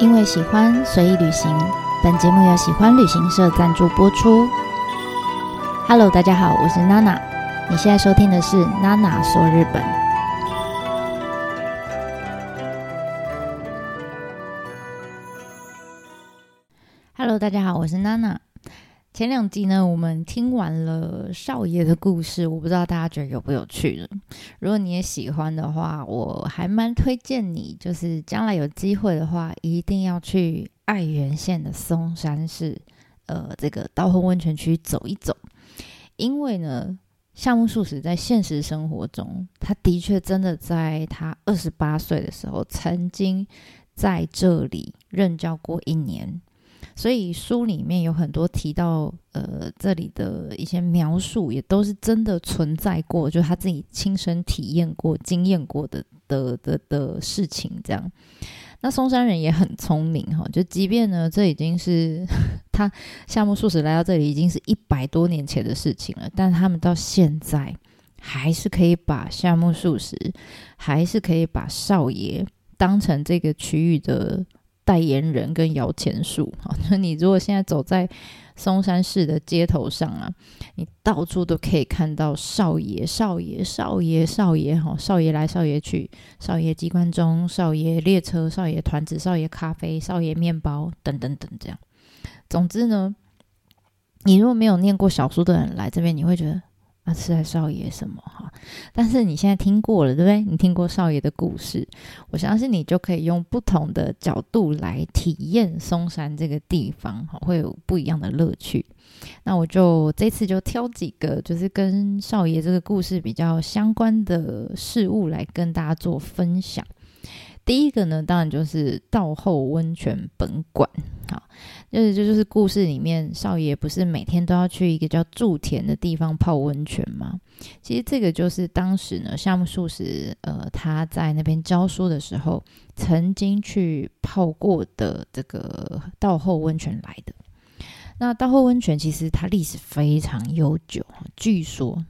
因为喜欢随意旅行，本节目由喜欢旅行社赞助播出。Hello，大家好，我是娜娜。你现在收听的是娜娜说日本。Hello，大家好，我是娜娜。前两集呢，我们听完了少爷的故事，我不知道大家觉得有不有趣呢？如果你也喜欢的话，我还蛮推荐你，就是将来有机会的话，一定要去爱媛县的松山市，呃，这个刀锋温泉区走一走。因为呢，夏目漱石在现实生活中，他的确真的在他二十八岁的时候，曾经在这里任教过一年。所以书里面有很多提到，呃，这里的一些描述也都是真的存在过，就他自己亲身体验过、经验过的的的的事情。这样，那松山人也很聪明哈，就即便呢，这已经是 他夏目漱石来到这里已经是一百多年前的事情了，但他们到现在还是可以把夏目漱石，还是可以把少爷当成这个区域的。代言人跟摇钱树，哈，那你如果现在走在松山市的街头上啊，你到处都可以看到少爷、少爷、少爷、少爷，哈，少爷来，少爷去，少爷机关钟，少爷列车，少爷团子，少爷咖啡，少爷面包，等等等，这样。总之呢，你如果没有念过小说的人来这边，你会觉得。啊，是在少爷什么哈？但是你现在听过了，对不对？你听过少爷的故事，我相信你就可以用不同的角度来体验松山这个地方，哈，会有不一样的乐趣。那我就这次就挑几个，就是跟少爷这个故事比较相关的事物来跟大家做分享。第一个呢，当然就是道后温泉本馆，好，就是这就是故事里面少爷不是每天都要去一个叫筑田的地方泡温泉吗？其实这个就是当时呢，夏目漱石呃他在那边教书的时候，曾经去泡过的这个道后温泉来的。那道后温泉其实它历史非常悠久，据说。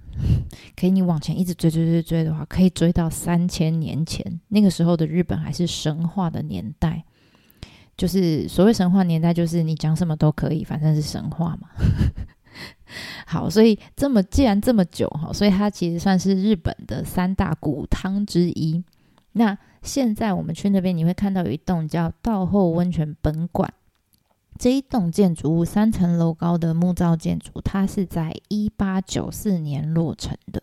可以，你往前一直追追追追的话，可以追到三千年前。那个时候的日本还是神话的年代，就是所谓神话年代，就是你讲什么都可以，反正是神话嘛。好，所以这么既然这么久哈，所以它其实算是日本的三大古汤之一。那现在我们去那边，你会看到有一栋叫道后温泉本馆。这一栋建筑物三层楼高的木造建筑，它是在一八九四年落成的。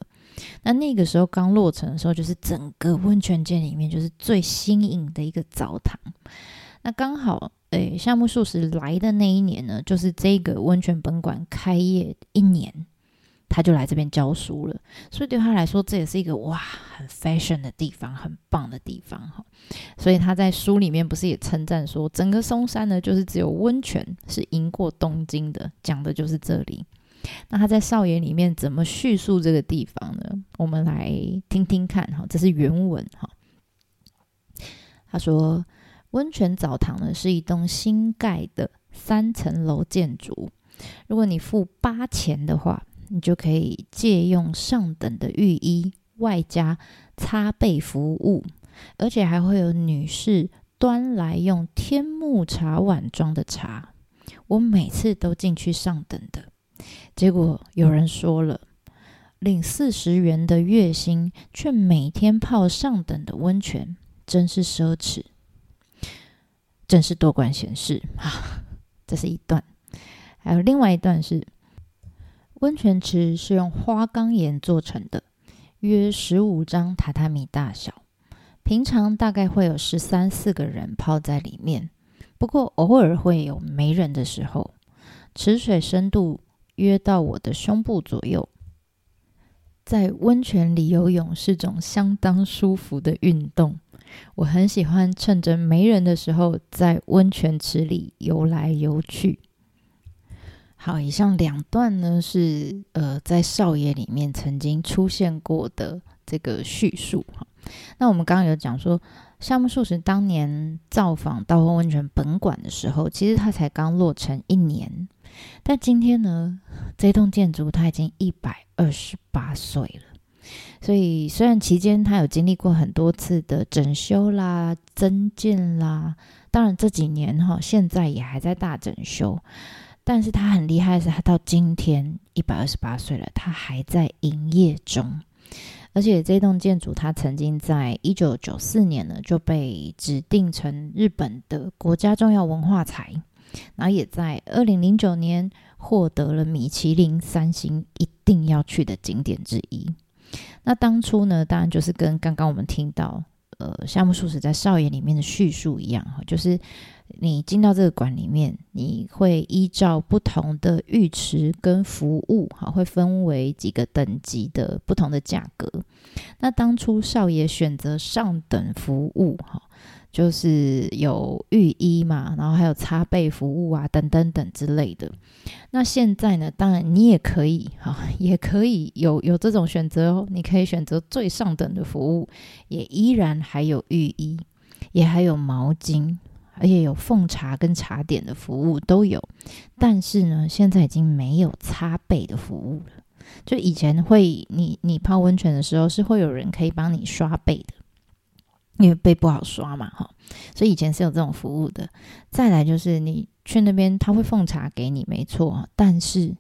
那那个时候刚落成的时候，就是整个温泉街里面就是最新颖的一个澡堂。那刚好，诶，夏目漱石来的那一年呢，就是这个温泉本馆开业一年。他就来这边教书了，所以对他来说，这也是一个哇，很 fashion 的地方，很棒的地方哈。所以他在书里面不是也称赞说，整个松山呢，就是只有温泉是赢过东京的，讲的就是这里。那他在少爷里面怎么叙述这个地方呢？我们来听听看哈，这是原文哈。他说，温泉澡堂呢是一栋新盖的三层楼建筑，如果你付八钱的话。你就可以借用上等的浴衣，外加擦背服务，而且还会有女士端来用天目茶碗装的茶。我每次都进去上等的，结果有人说了，领四十元的月薪，却每天泡上等的温泉，真是奢侈，真是多管闲事啊！这是一段，还有另外一段是。温泉池是用花岗岩做成的，约十五张榻榻米大小，平常大概会有十三四个人泡在里面。不过偶尔会有没人的时候。池水深度约到我的胸部左右，在温泉里游泳是种相当舒服的运动。我很喜欢趁着没人的时候，在温泉池里游来游去。好，以上两段呢是呃在少爷里面曾经出现过的这个叙述哈。那我们刚刚有讲说，夏目漱石当年造访道后温泉本馆的时候，其实他才刚落成一年，但今天呢，这栋建筑他已经一百二十八岁了。所以虽然期间他有经历过很多次的整修啦、增建啦，当然这几年哈，现在也还在大整修。但是他很厉害的是，他到今天一百二十八岁了，他还在营业中。而且这栋建筑，它曾经在一九九四年呢就被指定成日本的国家重要文化财，然后也在二零零九年获得了米其林三星一定要去的景点之一。那当初呢，当然就是跟刚刚我们听到呃夏目漱石在少爷里面的叙述一样哈，就是。你进到这个馆里面，你会依照不同的浴池跟服务，哈，会分为几个等级的不同的价格。那当初少爷选择上等服务，哈，就是有浴衣嘛，然后还有擦背服务啊，等等等之类的。那现在呢，当然你也可以，哈，也可以有有这种选择哦。你可以选择最上等的服务，也依然还有浴衣，也还有毛巾。而且有奉茶跟茶点的服务都有，但是呢，现在已经没有擦背的服务了。就以前会，你你泡温泉的时候是会有人可以帮你刷背的，因为背不好刷嘛，哈。所以以前是有这种服务的。再来就是你去那边，他会奉茶给你，没错，但是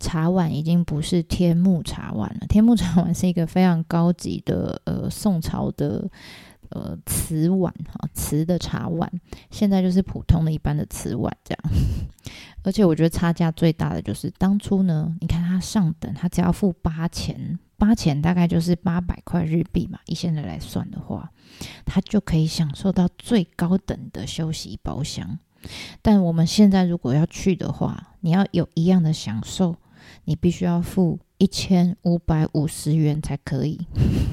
茶碗已经不是天目茶碗了。天目茶碗是一个非常高级的，呃，宋朝的。呃，瓷碗哈，瓷的茶碗，现在就是普通的一般的瓷碗这样。而且我觉得差价最大的就是当初呢，你看它上等，它只要付八千，八千大概就是八百块日币嘛，以现在来算的话，它就可以享受到最高等的休息包厢。但我们现在如果要去的话，你要有一样的享受，你必须要付一千五百五十元才可以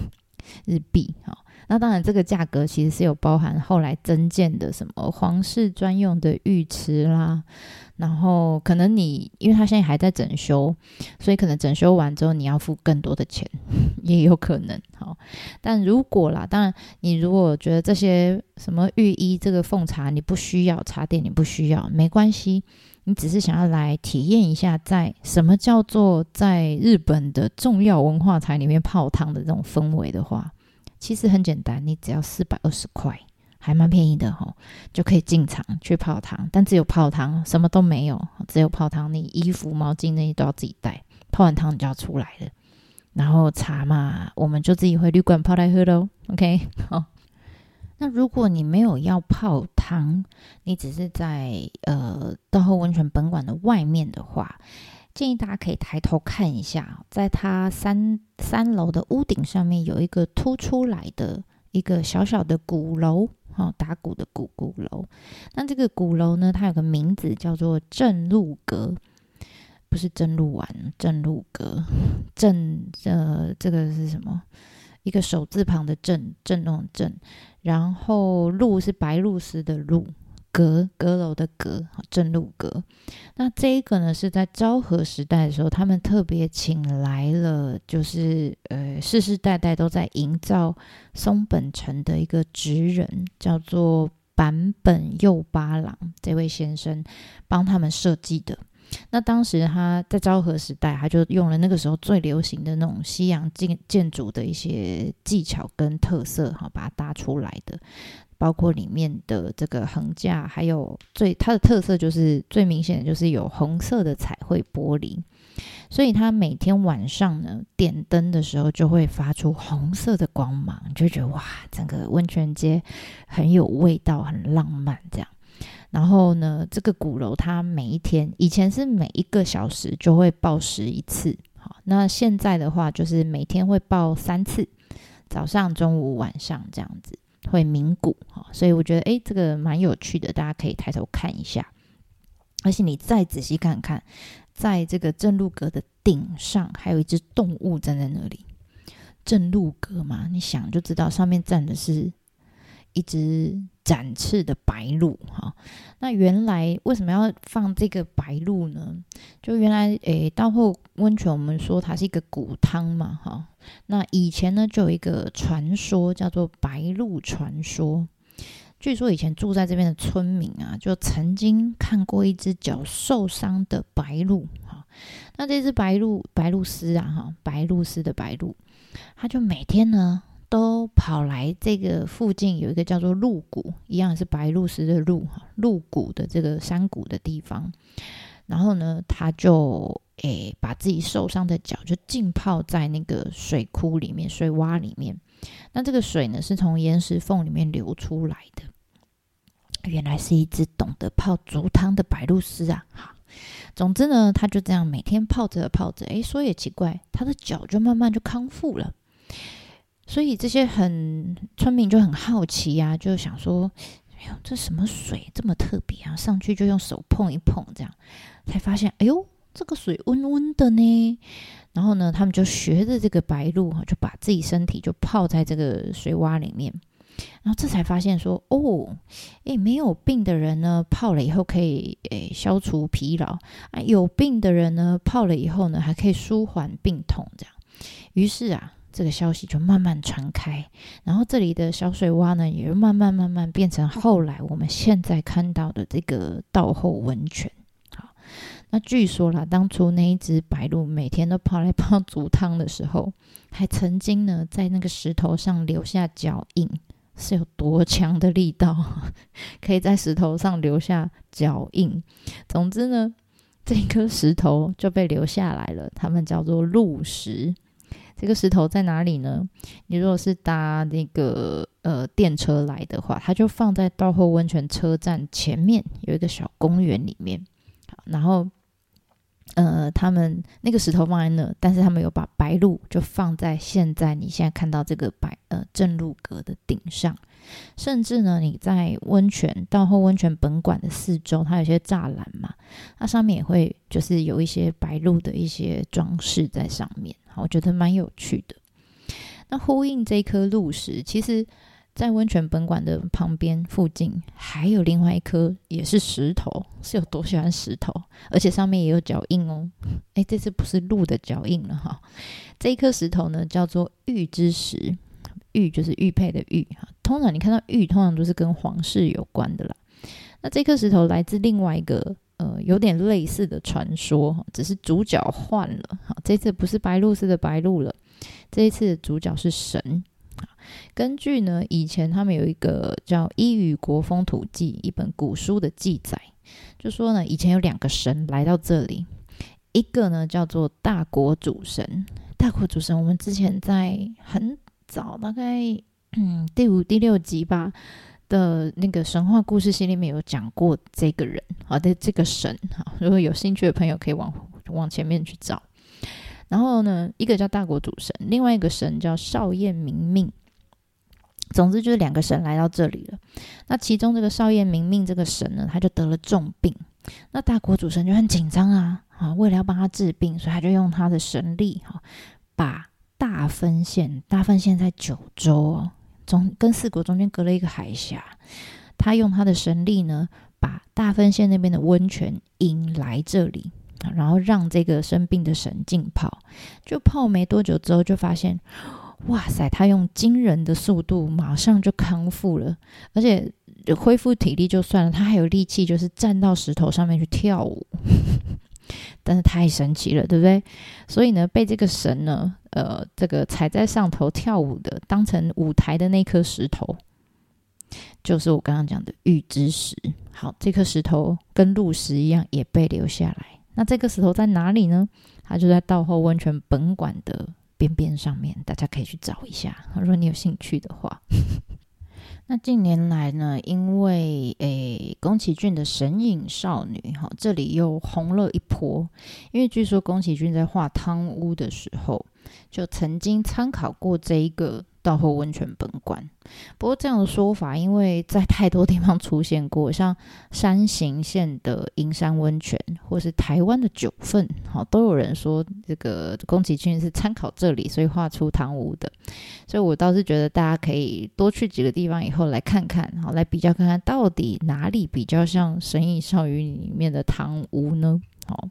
日币哈。那当然，这个价格其实是有包含后来增建的什么皇室专用的浴池啦，然后可能你因为它现在还在整修，所以可能整修完之后你要付更多的钱，也有可能。好，但如果啦，当然你如果觉得这些什么浴衣、这个奉茶你不需要，茶点你不需要，没关系，你只是想要来体验一下，在什么叫做在日本的重要文化财里面泡汤的这种氛围的话。其实很简单，你只要四百二十块，还蛮便宜的哈，就可以进场去泡汤。但只有泡汤，什么都没有，只有泡汤。你衣服、毛巾那些都要自己带。泡完汤你就要出来了。然后茶嘛，我们就自己回旅馆泡来喝喽。OK，好。那如果你没有要泡汤，你只是在呃道后温泉本馆的外面的话。建议大家可以抬头看一下，在它三三楼的屋顶上面有一个凸出来的一个小小的鼓楼，哈，打鼓的鼓鼓楼。那这个鼓楼呢，它有个名字叫做正路阁，不是正路丸，正路阁。正呃，这个是什么？一个手字旁的正，正那种正，然后路是白露丝的路。阁阁楼的阁，正路阁。那这一个呢，是在昭和时代的时候，他们特别请来了，就是呃，世世代代都在营造松本城的一个职人，叫做坂本右八郎这位先生帮他们设计的。那当时他在昭和时代，他就用了那个时候最流行的那种西洋建建筑的一些技巧跟特色，哈，把它搭出来的。包括里面的这个横架，还有最它的特色就是最明显的就是有红色的彩绘玻璃，所以它每天晚上呢点灯的时候就会发出红色的光芒，就觉得哇，整个温泉街很有味道，很浪漫这样。然后呢，这个鼓楼它每一天以前是每一个小时就会报时一次，好，那现在的话就是每天会报三次，早上、中午、晚上这样子。会鸣鼓哈，所以我觉得诶，这个蛮有趣的，大家可以抬头看一下。而且你再仔细看看，在这个正路阁的顶上，还有一只动物站在那里。正路阁嘛，你想就知道上面站的是。一只展翅的白鹭，哈，那原来为什么要放这个白鹭呢？就原来，诶，到后温泉我们说它是一个古汤嘛，哈，那以前呢就有一个传说叫做白鹭传说，据说以前住在这边的村民啊，就曾经看过一只脚受伤的白鹭，哈，那这只白鹭白鹭丝啊，哈，白鹭丝的白鹭。它就每天呢都跑来这个附近有一个叫做鹿谷，一样是白鹭鸶的鹿，鹿谷的这个山谷的地方。然后呢，他就诶把自己受伤的脚就浸泡在那个水窟里面、水洼里面。那这个水呢，是从岩石缝里面流出来的。原来是一只懂得泡竹汤的白鹭鸶啊！好，总之呢，他就这样每天泡着泡着，诶，说也奇怪，他的脚就慢慢就康复了。所以这些很村民就很好奇呀，就想说：哎呦，这什么水这么特别啊？上去就用手碰一碰，这样才发现，哎呦，这个水温温的呢。然后呢，他们就学着这个白鹭哈，就把自己身体就泡在这个水洼里面。然后这才发现说哦，诶，没有病的人呢，泡了以后可以诶消除疲劳啊；有病的人呢，泡了以后呢，还可以舒缓病痛。这样，于是啊，这个消息就慢慢传开。然后这里的小水洼呢，也慢慢慢慢变成后来我们现在看到的这个道后温泉。好，那据说啦，当初那一只白鹭每天都跑来泡竹汤的时候，还曾经呢在那个石头上留下脚印。是有多强的力道，可以在石头上留下脚印。总之呢，这颗石头就被留下来了。他们叫做鹿石。这个石头在哪里呢？你如果是搭那个呃电车来的话，它就放在道后温泉车站前面有一个小公园里面。然后。呃，他们那个石头放在那，但是他们有把白鹭就放在现在你现在看到这个白呃正路阁的顶上，甚至呢，你在温泉到后温泉本馆的四周，它有些栅栏嘛，它上面也会就是有一些白鹭的一些装饰在上面，好，我觉得蛮有趣的。那呼应这颗鹿石，其实。在温泉本馆的旁边附近，还有另外一颗也是石头，是有多喜欢石头，而且上面也有脚印哦。哎，这次不是鹿的脚印了哈。这一颗石头呢，叫做玉之石，玉就是玉佩的玉哈。通常你看到玉，通常都是跟皇室有关的啦。那这颗石头来自另外一个，有点类似的传说，只是主角换了。这次不是白鹭似的白露了，这一次的主角是神。根据呢，以前他们有一个叫《伊予国风土记》一本古书的记载，就说呢，以前有两个神来到这里，一个呢叫做大国主神。大国主神，我们之前在很早，大概嗯第五、第六集吧的那个神话故事系里面有讲过这个人，好的这个神，哈，如果有兴趣的朋友可以往往前面去找。然后呢，一个叫大国主神，另外一个神叫少燕明命。总之就是两个神来到这里了。那其中这个少爷明命这个神呢，他就得了重病。那大国主神就很紧张啊，啊，为了要帮他治病，所以他就用他的神力，哈，把大分县，大分县在九州哦，中跟四国中间隔了一个海峡。他用他的神力呢，把大分县那边的温泉引来这里，然后让这个生病的神浸泡。就泡没多久之后，就发现。哇塞！他用惊人的速度，马上就康复了，而且恢复体力就算了，他还有力气，就是站到石头上面去跳舞，但是太神奇了，对不对？所以呢，被这个神呢，呃，这个踩在上头跳舞的，当成舞台的那颗石头，就是我刚刚讲的玉之石。好，这颗石头跟鹿石一样，也被留下来。那这个石头在哪里呢？它就在道后温泉本馆的。边边上面，大家可以去找一下。如果你有兴趣的话，那近年来呢，因为诶宫崎骏的《神隐少女》哈，这里又红了一波。因为据说宫崎骏在画汤屋的时候，就曾经参考过这一个。道后温泉本馆，不过这样的说法，因为在太多地方出现过，像山形县的银山温泉，或是台湾的九份，好，都有人说这个宫崎骏是参考这里，所以画出汤屋的。所以我倒是觉得大家可以多去几个地方以后来看看，好，来比较看看到底哪里比较像《神隐少女》里面的汤屋呢？好。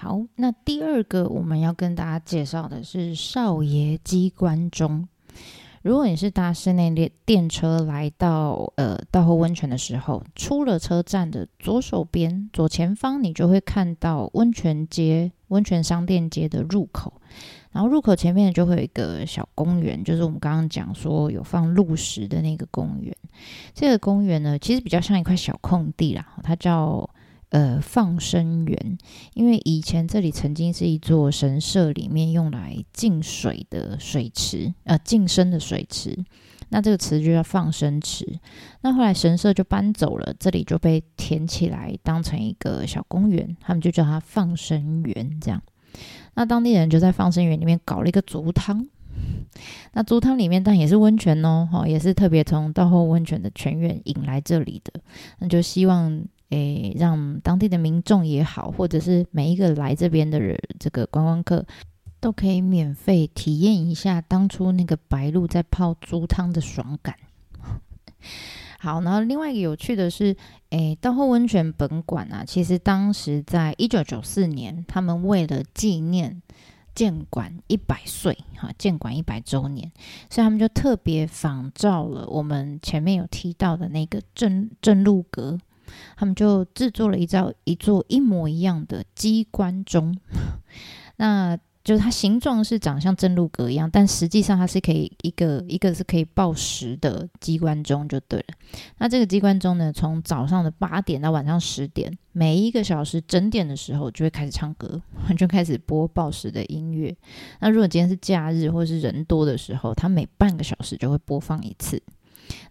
好，那第二个我们要跟大家介绍的是少爷机关中。如果你是搭室内电电车来到呃道后温泉的时候，出了车站的左手边左前方，你就会看到温泉街、温泉商店街的入口。然后入口前面就会有一个小公园，就是我们刚刚讲说有放鹿石的那个公园。这个公园呢，其实比较像一块小空地啦，它叫呃放生园，因为以前这里曾经是一座神社里面用来净水的水池，呃净身的水池。那这个池就叫放生池。那后来神社就搬走了，这里就被填起来，当成一个小公园，他们就叫它放生园。这样，那当地人就在放生园里面搞了一个足汤。那足汤里面当然也是温泉哦，哈，也是特别从道后温泉的泉源引来这里的。那就希望诶，让当地的民众也好，或者是每一个来这边的人，这个观光客。都可以免费体验一下当初那个白鹿在泡猪汤的爽感。好，然后另外一个有趣的是，诶，道后温泉本馆啊，其实当时在一九九四年，他们为了纪念建馆一百岁，哈，建馆一百周年，所以他们就特别仿照了我们前面有提到的那个正正路阁，他们就制作了一造一座一模一样的机关钟，那。就是它形状是长像正路格一样，但实际上它是可以一个一个是可以报时的机关钟就对了。那这个机关钟呢，从早上的八点到晚上十点，每一个小时整点的时候就会开始唱歌，就开始播报时的音乐。那如果今天是假日或是人多的时候，它每半个小时就会播放一次。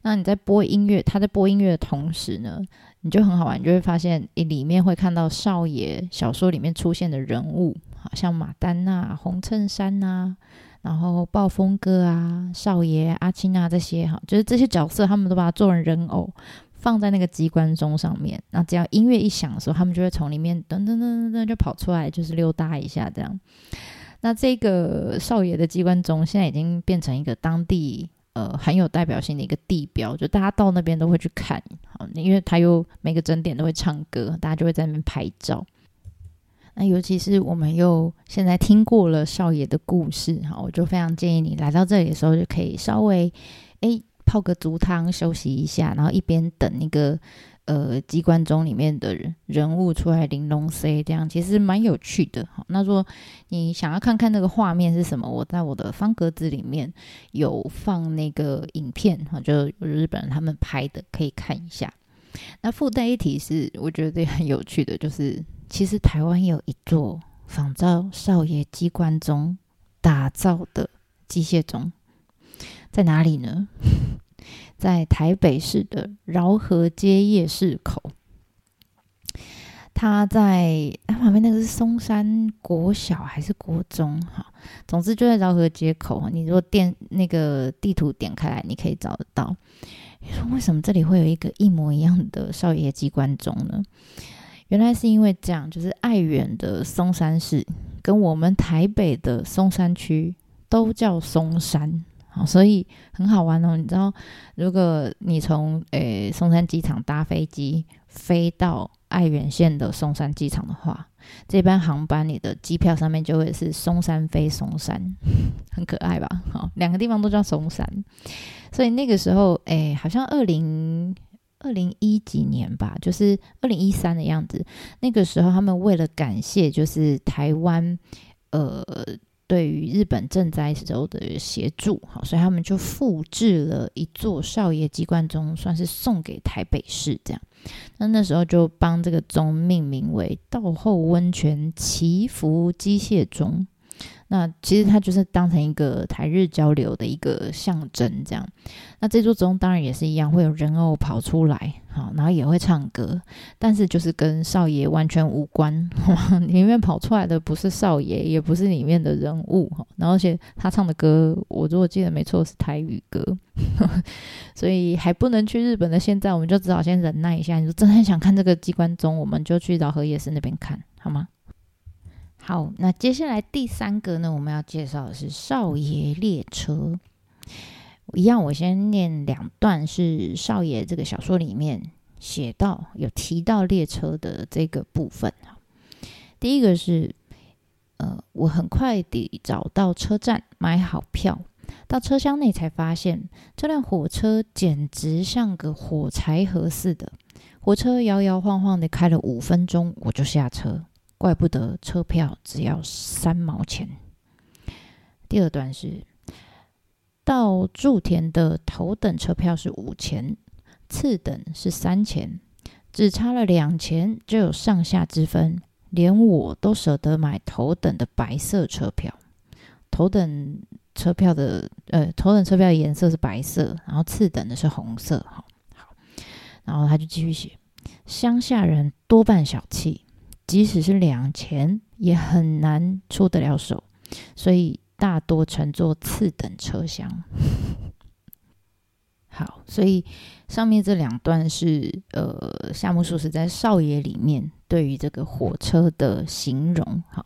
那你在播音乐，它在播音乐的同时呢，你就很好玩，你就会发现里面会看到少爷小说里面出现的人物。好像马丹娜、红衬衫呐，然后暴风哥啊、少爷、阿青啊这些哈，就是这些角色，他们都把它做成人偶，放在那个机关钟上面。那只要音乐一响的时候，他们就会从里面噔噔噔噔噔就跑出来，就是溜达一下这样。那这个少爷的机关钟现在已经变成一个当地呃很有代表性的一个地标，就大家到那边都会去看，好，因为他又每个整点都会唱歌，大家就会在那边拍照。那尤其是我们又现在听过了少爷的故事，哈，我就非常建议你来到这里的时候，就可以稍微诶泡个足汤休息一下，然后一边等那个呃机关钟里面的人人物出来玲珑 C，这样其实蛮有趣的。哈，那说你想要看看那个画面是什么，我在我的方格子里面有放那个影片，哈，就日本人他们拍的，可以看一下。那附带一提是，我觉得也很有趣的，就是。其实台湾有一座仿照少爷机关钟打造的机械钟，在哪里呢？在台北市的饶河街夜市口。它在它旁边那个是松山国小还是国中？哈，总之就在饶河街口。你如果电那个地图点开来，你可以找得到。你说为什么这里会有一个一模一样的少爷机关钟呢？原来是因为这样，就是爱媛的松山市跟我们台北的松山区都叫松山，好，所以很好玩哦。你知道，如果你从诶松山机场搭飞机飞到爱媛县的松山机场的话，这班航班你的机票上面就会是松山飞松山，很可爱吧？好，两个地方都叫松山，所以那个时候，诶，好像二零。二零一几年吧，就是二零一三的样子。那个时候，他们为了感谢，就是台湾，呃，对于日本赈灾时候的协助，好，所以他们就复制了一座少爷机关钟，算是送给台北市这样。那那时候就帮这个钟命名为道后温泉祈福机械钟。那其实它就是当成一个台日交流的一个象征，这样。那这座钟当然也是一样，会有人偶跑出来，好，然后也会唱歌，但是就是跟少爷完全无关。里面跑出来的不是少爷，也不是里面的人物，哈。然后而且他唱的歌，我如果记得没错是台语歌，所以还不能去日本的。现在我们就只好先忍耐一下。你说真的很想看这个机关钟，我们就去饶河夜市那边看好吗？好，那接下来第三个呢，我们要介绍的是少爷列车。一样，我先念两段，是少爷这个小说里面写到有提到列车的这个部分。第一个是，呃，我很快地找到车站，买好票，到车厢内才发现，这辆火车简直像个火柴盒似的。火车摇摇晃晃的开了五分钟，我就下车。怪不得车票只要三毛钱。第二段是到筑田的头等车票是五钱，次等是三钱，只差了两钱就有上下之分，连我都舍得买头等的白色车票。头等车票的呃，头等车票的颜色是白色，然后次等的是红色。好，好，然后他就继续写：乡下人多半小气，即使是两钱也很难出得了手，所以。大多乘坐次等车厢。好，所以上面这两段是呃夏目漱石在《少爷》里面对于这个火车的形容。好，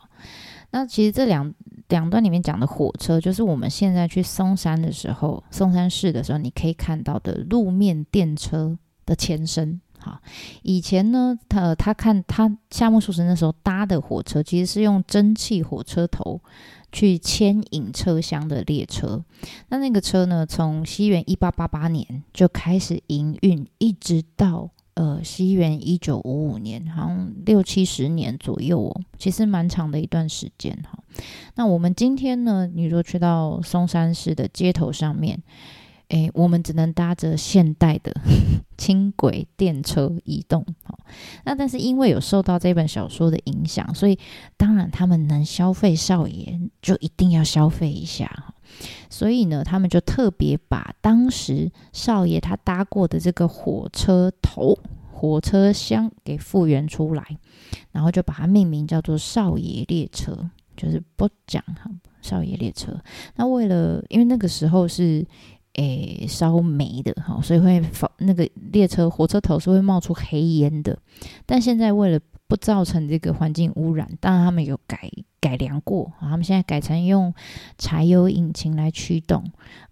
那其实这两两段里面讲的火车，就是我们现在去松山的时候，松山市的时候，你可以看到的路面电车的前身。好，以前呢，他他看他夏目漱石那时候搭的火车，其实是用蒸汽火车头。去牵引车厢的列车，那那个车呢？从西元一八八八年就开始营运，一直到呃西元一九五五年，好像六七十年左右哦，其实蛮长的一段时间哈。那我们今天呢，你若去到松山市的街头上面。诶，我们只能搭着现代的 轻轨电车移动。那但是因为有受到这本小说的影响，所以当然他们能消费少爷，就一定要消费一下。所以呢，他们就特别把当时少爷他搭过的这个火车头、火车厢给复原出来，然后就把它命名叫做少爷列车，就是不讲哈，少爷列车。那为了，因为那个时候是。诶，烧煤的哈，所以会放那个列车火车头是会冒出黑烟的。但现在为了不造成这个环境污染，当然他们有改改良过他们现在改成用柴油引擎来驱动。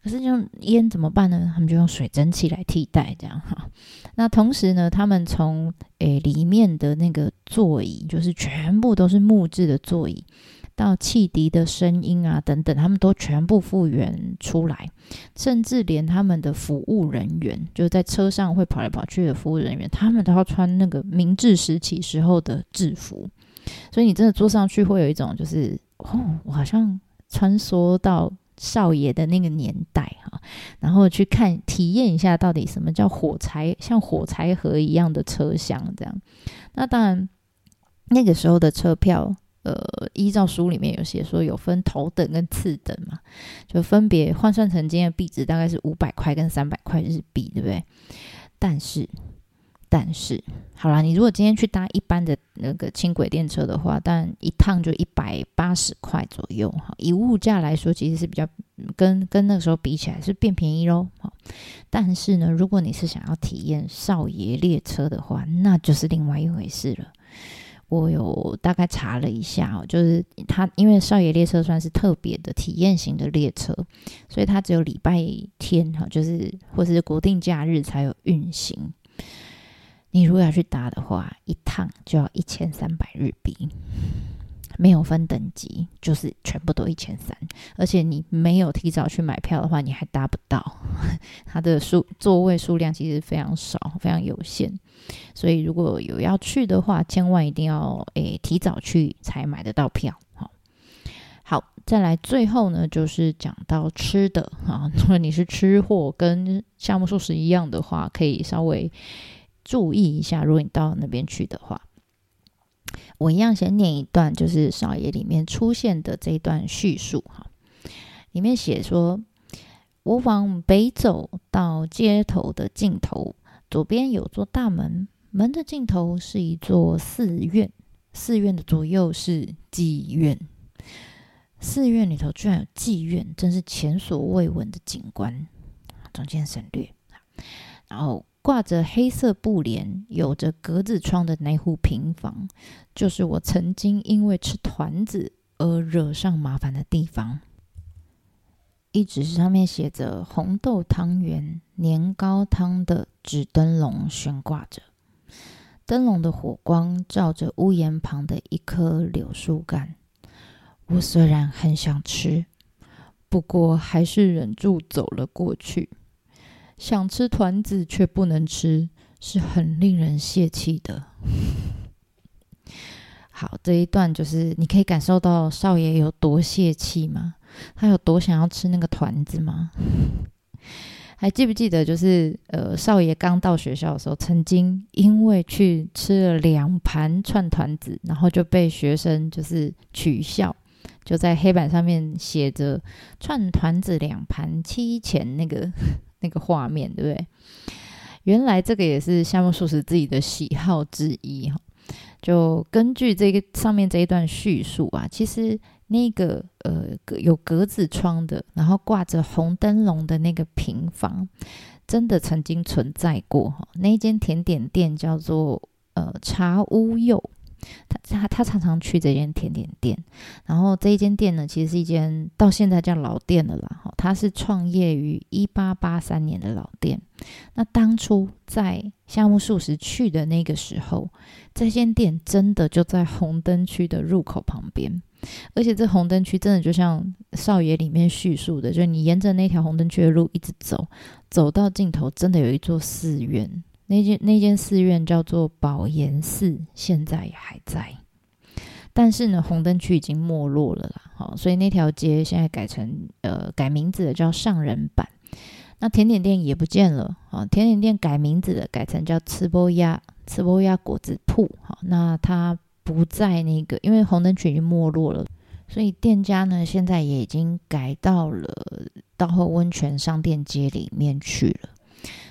可是用烟怎么办呢？他们就用水蒸气来替代，这样哈。那同时呢，他们从诶里面的那个座椅，就是全部都是木质的座椅。到汽笛的声音啊，等等，他们都全部复原出来，甚至连他们的服务人员，就是在车上会跑来跑去的服务人员，他们都要穿那个明治时期时候的制服，所以你真的坐上去会有一种，就是哦，我好像穿梭到少爷的那个年代哈，然后去看体验一下到底什么叫火柴，像火柴盒一样的车厢这样。那当然，那个时候的车票。呃，依照书里面有写说有分头等跟次等嘛，就分别换算成今天的币值大概是五百块跟三百块日币，对不对？但是，但是，好啦，你如果今天去搭一般的那个轻轨电车的话，但一趟就一百八十块左右，哈，以物价来说，其实是比较跟跟那个时候比起来是变便宜喽，好。但是呢，如果你是想要体验少爷列车的话，那就是另外一回事了。我有大概查了一下，就是它因为少爷列车算是特别的体验型的列车，所以它只有礼拜天哈，就是或是国定假日才有运行。你如果要去搭的话，一趟就要一千三百日币。没有分等级，就是全部都一千三，而且你没有提早去买票的话，你还搭不到。它的数座位数量其实非常少，非常有限，所以如果有要去的话，千万一定要诶提早去才买得到票。好，好，再来最后呢，就是讲到吃的啊，如果你是吃货，跟夏目漱石一样的话，可以稍微注意一下，如果你到那边去的话。我一样先念一段，就是少爷里面出现的这一段叙述哈。里面写说：“我往北走到街头的尽头，左边有座大门，门的尽头是一座寺院，寺院的左右是妓院。寺院里头居然有妓院，真是前所未闻的景观。”中间省略，然后。挂着黑色布帘、有着格子窗的那户平房，就是我曾经因为吃团子而惹上麻烦的地方。一纸上面写着“红豆汤圆年糕汤”的纸灯笼悬挂着，灯笼的火光照着屋檐旁的一棵柳树干。我虽然很想吃，不过还是忍住走了过去。想吃团子却不能吃，是很令人泄气的。好，这一段就是你可以感受到少爷有多泄气吗？他有多想要吃那个团子吗？还记不记得，就是呃，少爷刚到学校的时候，曾经因为去吃了两盘串团子，然后就被学生就是取笑，就在黑板上面写着“串团子两盘七钱”那个那个画面，对不对？原来这个也是夏目漱石自己的喜好之一哈。就根据这个上面这一段叙述啊，其实。那个呃有格子窗的，然后挂着红灯笼的那个平房，真的曾经存在过哈。那间甜点店叫做呃茶屋柚，他他他常常去这间甜点店。然后这一间店呢，其实是一间到现在叫老店了啦。哈，它是创业于一八八三年的老店。那当初在夏目漱石去的那个时候，这间店真的就在红灯区的入口旁边。而且这红灯区真的就像少爷里面叙述的，就是你沿着那条红灯区的路一直走，走到尽头，真的有一座寺院。那间那间寺院叫做宝岩寺，现在也还在。但是呢，红灯区已经没落了啦，好，所以那条街现在改成呃改名字的叫上人版。那甜点店也不见了，啊，甜点店改名字的改成叫吃波鸭吃波鸭果子铺，好，那它。不在那个，因为红灯区已经没落了，所以店家呢现在也已经改到了道后温泉商店街里面去了。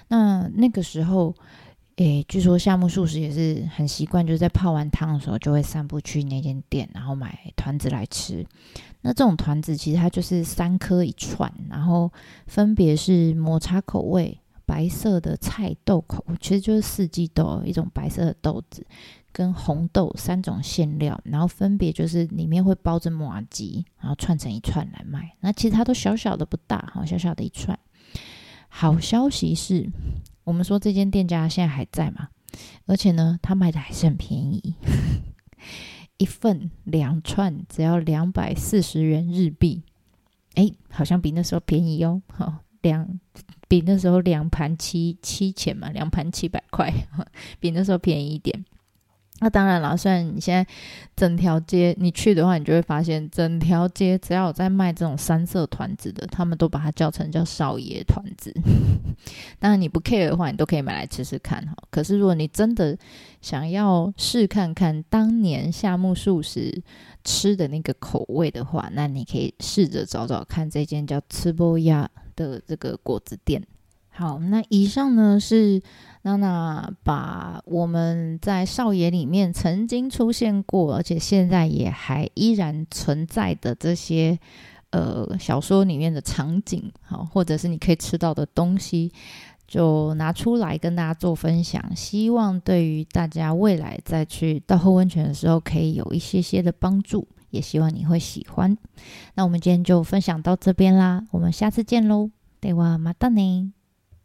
那那个时候，诶，据说夏目漱石也是很习惯，就是在泡完汤的时候就会散步去那间店，然后买团子来吃。那这种团子其实它就是三颗一串，然后分别是抹茶口味、白色的菜豆口，其实就是四季豆一种白色的豆子。跟红豆三种馅料，然后分别就是里面会包着马吉，然后串成一串来卖。那其实它都小小的不大，哈，小小的一串。好消息是，我们说这间店家现在还在嘛？而且呢，他卖的还是很便宜，一份两串只要两百四十元日币。哎，好像比那时候便宜哦，哈，两比那时候两盘七七钱嘛，两盘七百块，比那时候便宜一点。那当然了，虽然你现在整条街你去的话，你就会发现整条街只要有在卖这种三色团子的，他们都把它叫成叫少爷团子。当然你不 care 的话，你都可以买来吃吃看哈。可是如果你真的想要试看看当年夏目漱石吃的那个口味的话，那你可以试着找找看这间叫吃波鸭的这个果子店。好，那以上呢是娜娜把我们在少爷里面曾经出现过，而且现在也还依然存在的这些呃小说里面的场景，好，或者是你可以吃到的东西，就拿出来跟大家做分享。希望对于大家未来再去到后温泉的时候，可以有一些些的帮助。也希望你会喜欢。那我们今天就分享到这边啦，我们下次见喽，对哇，马达呢。